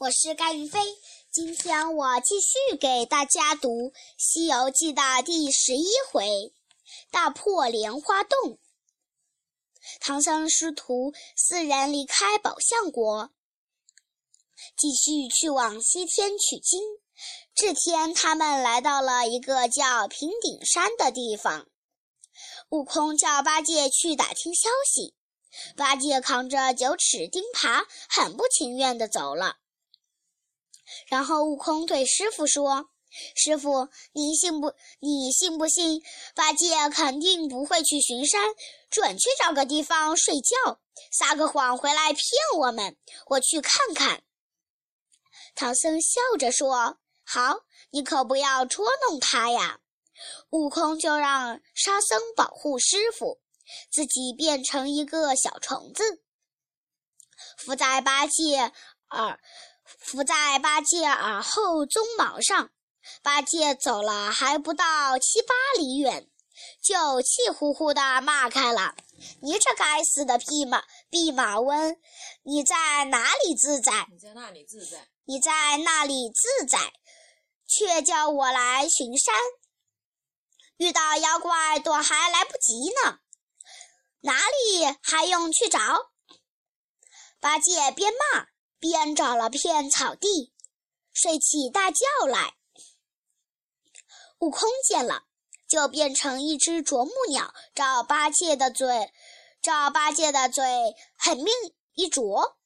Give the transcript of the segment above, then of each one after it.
我是甘云飞，今天我继续给大家读《西游记》的第十一回“大破莲花洞”。唐僧师徒四人离开宝象国，继续去往西天取经。这天，他们来到了一个叫平顶山的地方。悟空叫八戒去打听消息，八戒扛着九齿钉耙，很不情愿地走了。然后悟空对师傅说：“师傅，您信不？你信不信？八戒肯定不会去巡山，准去找个地方睡觉，撒个谎回来骗我们。我去看看。”唐僧笑着说：“好，你可不要捉弄他呀。”悟空就让沙僧保护师傅，自己变成一个小虫子，伏在八戒耳。伏在八戒耳后鬃毛上，八戒走了还不到七八里远，就气呼呼地骂开了：“你这该死的弼马弼马温，你在哪里自在？你在那里自在？你在那里自在，却叫我来巡山，遇到妖怪躲还来不及呢，哪里还用去找？”八戒边骂。便找了片草地，睡起大觉来。悟空见了，就变成一只啄木鸟，照八戒的嘴，照八戒的嘴狠命一啄，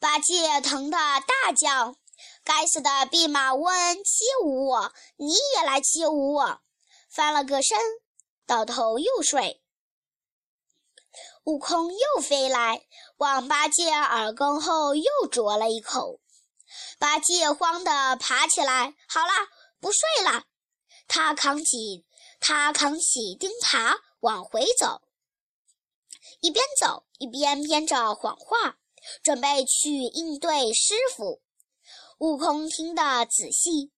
八戒疼得大叫：“该死的弼马温，欺侮我！你也来欺侮我！”翻了个身，倒头又睡。悟空又飞来，往八戒耳根后又啄了一口。八戒慌得爬起来，好了，不睡了。他扛起他扛起钉耙往回走，一边走一边编着谎话，准备去应对师傅。悟空听得仔细，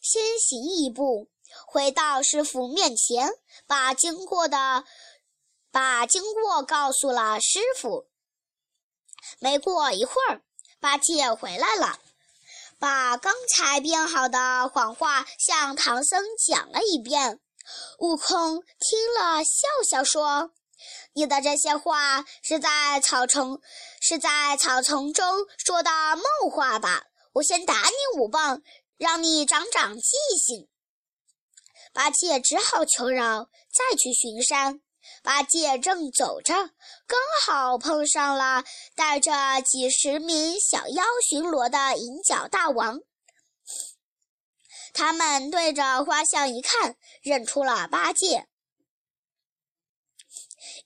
先行一步，回到师傅面前，把经过的。把经过告诉了师傅。没过一会儿，八戒回来了，把刚才编好的谎话向唐僧讲了一遍。悟空听了，笑笑说：“你的这些话是在草丛是在草丛中说的梦话吧？我先打你五棒，让你长长记性。”八戒只好求饶，再去巡山。八戒正走着，刚好碰上了带着几十名小妖巡逻的银角大王。他们对着画像一看，认出了八戒。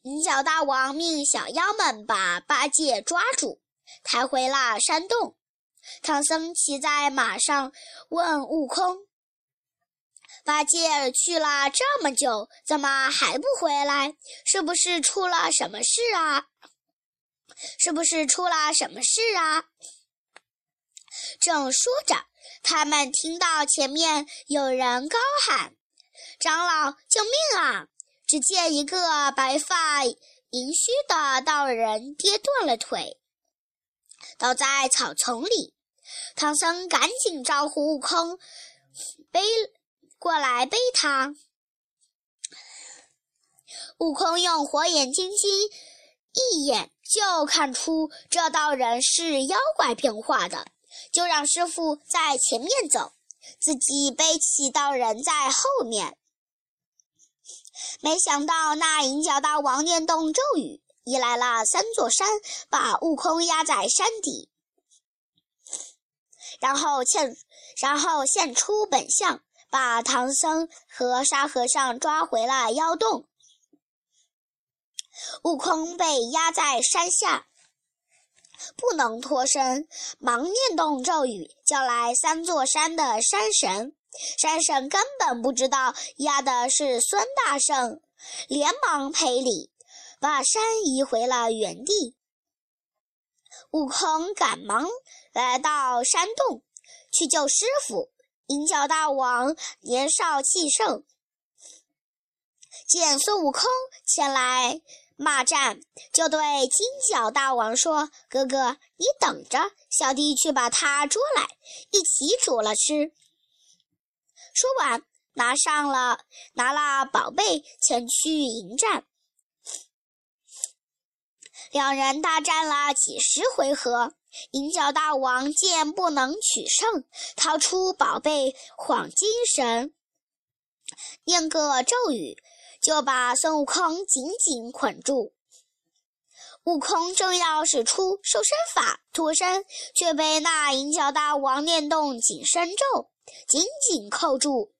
银角大王命小妖们把八戒抓住，抬回了山洞。唐僧骑在马上，问悟空。八戒去了这么久，怎么还不回来？是不是出了什么事啊？是不是出了什么事啊？正说着，他们听到前面有人高喊：“长老，救命啊！”只见一个白发银须的道人跌断了腿，倒在草丛里。唐僧赶紧招呼悟空背。过来背他。悟空用火眼金睛一眼就看出这道人是妖怪变化的，就让师傅在前面走，自己背起道人在后面。没想到那银角大王念动咒语，移来了三座山，把悟空压在山底，然后现然后现出本相。把唐僧和沙和尚抓回了妖洞，悟空被压在山下，不能脱身，忙念动咒语，叫来三座山的山神。山神根本不知道压的是孙大圣，连忙赔礼，把山移回了原地。悟空赶忙来到山洞，去救师傅。银角大王年少气盛，见孙悟空前来骂战，就对金角大王说：“哥哥，你等着，小弟去把他捉来，一起煮了吃。”说完，拿上了拿了宝贝前去迎战。两人大战了几十回合，银角大王见不能取胜，掏出宝贝幌金绳，念个咒语。就把孙悟空紧紧捆住。悟空正要使出瘦身法脱身，却被那银角大王念动紧身咒，紧紧扣住。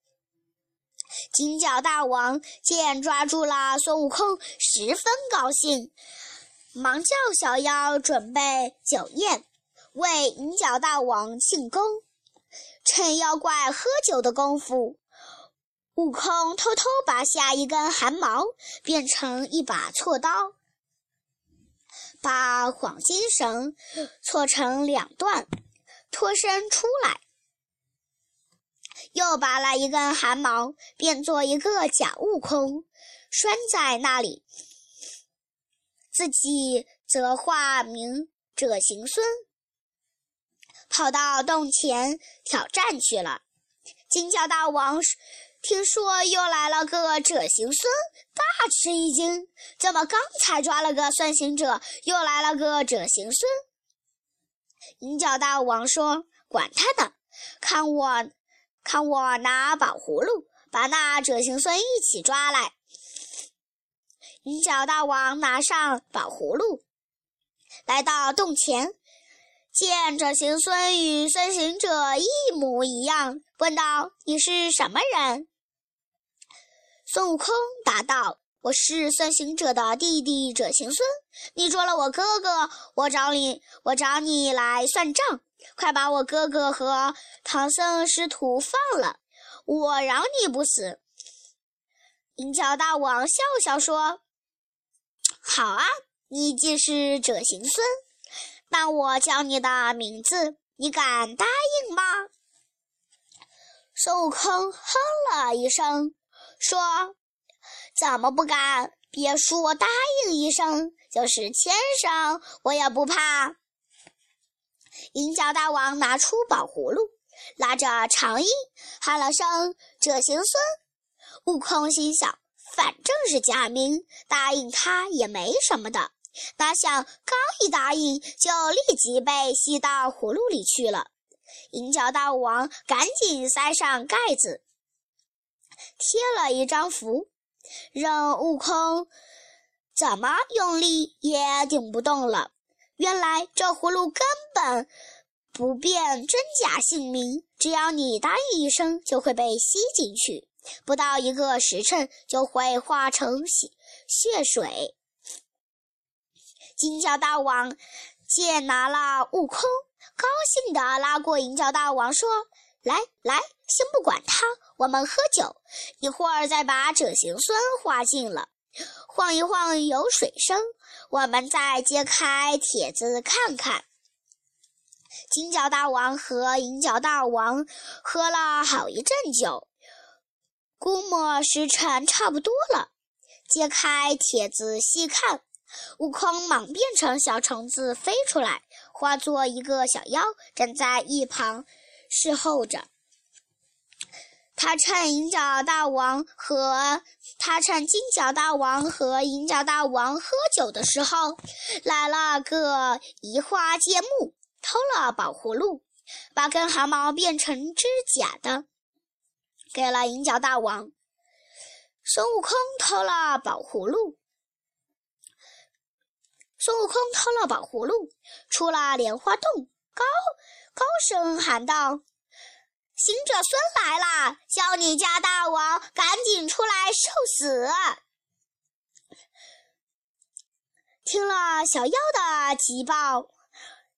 金角大王见抓住了孙悟空，十分高兴，忙叫小妖准备酒宴，为银角大王庆功。趁妖怪喝酒的功夫。悟空偷偷拔下一根汗毛，变成一把锉刀，把黄金绳错成两段，脱身出来。又拔了一根汗毛，变作一个假悟空，拴在那里。自己则化名者行孙，跑到洞前挑战去了。金角大王。听说又来了个者行孙，大吃一惊。怎么刚才抓了个孙行者，又来了个者行孙？银角大王说：“管他呢，看我，看我拿宝葫芦，把那者行孙一起抓来。”银角大王拿上宝葫芦，来到洞前，见者行孙与孙行者一模一样，问道：“你是什么人？”孙悟空答道：“我是孙行者的弟弟者行孙，你捉了我哥哥，我找你，我找你来算账。快把我哥哥和唐僧师徒放了，我饶你不死。”银角大王笑笑说：“好啊，你既是者行孙，那我叫你的名字，你敢答应吗？”孙悟空哼了一声。说：“怎么不敢？别说答应一声，就是千声，我也不怕。”银角大王拿出宝葫芦，拉着长音喊了声“这行孙”。悟空心想：反正是假名，答应他也没什么的。哪想刚一答应，就立即被吸到葫芦里去了。银角大王赶紧塞上盖子。贴了一张符，让悟空怎么用力也顶不动了。原来这葫芦根本不辨真假姓名，只要你答应一声，就会被吸进去，不到一个时辰就会化成血血水。金角大王见拿了悟空，高兴地拉过银角大王说。来来，先不管他，我们喝酒，一会儿再把者行孙画进了，晃一晃有水声，我们再揭开帖子看看。金角大王和银角大王喝了好一阵酒，估摸时辰差不多了，揭开帖子细看，悟空忙变成小虫子飞出来，化作一个小妖，站在一旁。侍候着，他趁银角大王和他趁金角大王和银角大王喝酒的时候，来了个移花接木，偷了宝葫芦，把根汗毛变成指甲的，给了银角大王。孙悟空偷了宝葫芦，孙悟空偷了宝葫芦，出了莲花洞，高。高声喊道：“行者孙来啦，叫你家大王赶紧出来受死！”听了小妖的急报，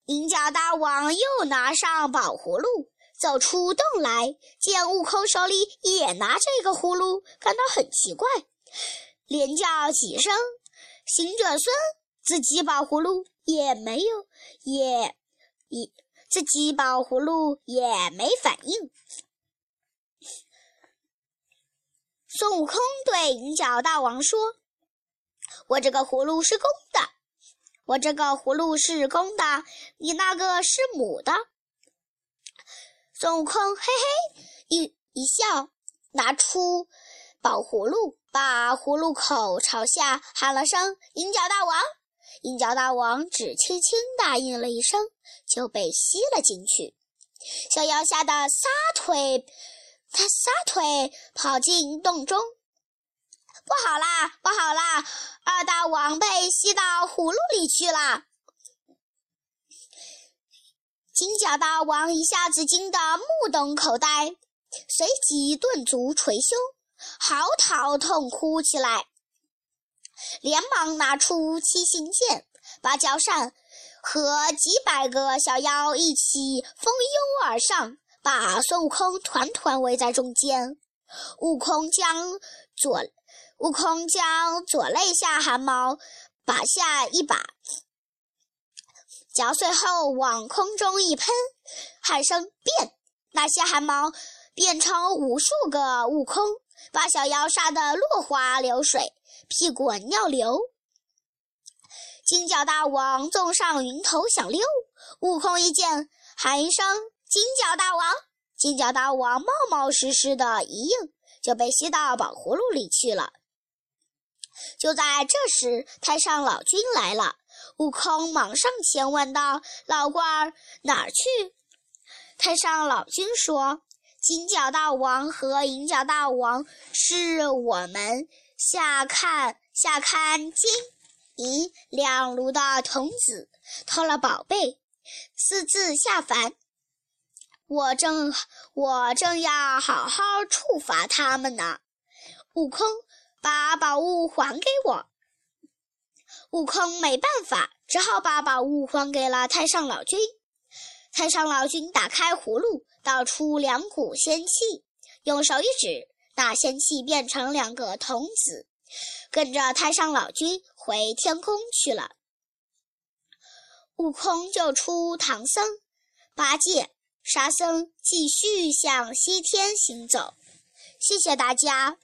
银角大王又拿上宝葫芦，走出洞来，见悟空手里也拿着一个葫芦，感到很奇怪，连叫几声：“行者孙！”自己宝葫芦也没有，也也。自己宝葫芦也没反应。孙悟空对银角大王说：“我这个葫芦是公的，我这个葫芦是公的，你那个是母的。”孙悟空嘿嘿一一笑，拿出宝葫芦，把葫芦口朝下，喊了声“银角大王”。银角大王只轻轻答应了一声，就被吸了进去。小妖吓得撒腿，他撒腿跑进洞中。不好啦，不好啦！二大王被吸到葫芦里去了。金角大王一下子惊得目瞪口呆，随即顿足捶胸，嚎啕痛哭起来，连忙拿出七星剑，芭蕉扇和几百个小妖一起蜂拥而上，把孙悟空团团围在中间。悟空将左悟空将左肋下汗毛拔下一把。嚼碎后往空中一喷，喊声变，那些汗毛变成无数个悟空，把小妖杀得落花流水，屁滚尿流。金角大王纵上云头想溜，悟空一见，喊一声“金角大王”，金角大王冒冒失失的一应，就被吸到宝葫芦里去了。就在这时，太上老君来了。悟空忙上前问道：“老官儿哪儿去？”太上老君说：“金角大王和银角大王是我们下看下看金银两炉的童子，偷了宝贝，私自下凡。我正我正要好好处罚他们呢。悟空，把宝物还给我。”悟空没办法，只好把宝物还给了太上老君。太上老君打开葫芦，倒出两股仙气，用手一指，那仙气变成两个童子，跟着太上老君回天空去了。悟空救出唐僧、八戒、沙僧，继续向西天行走。谢谢大家。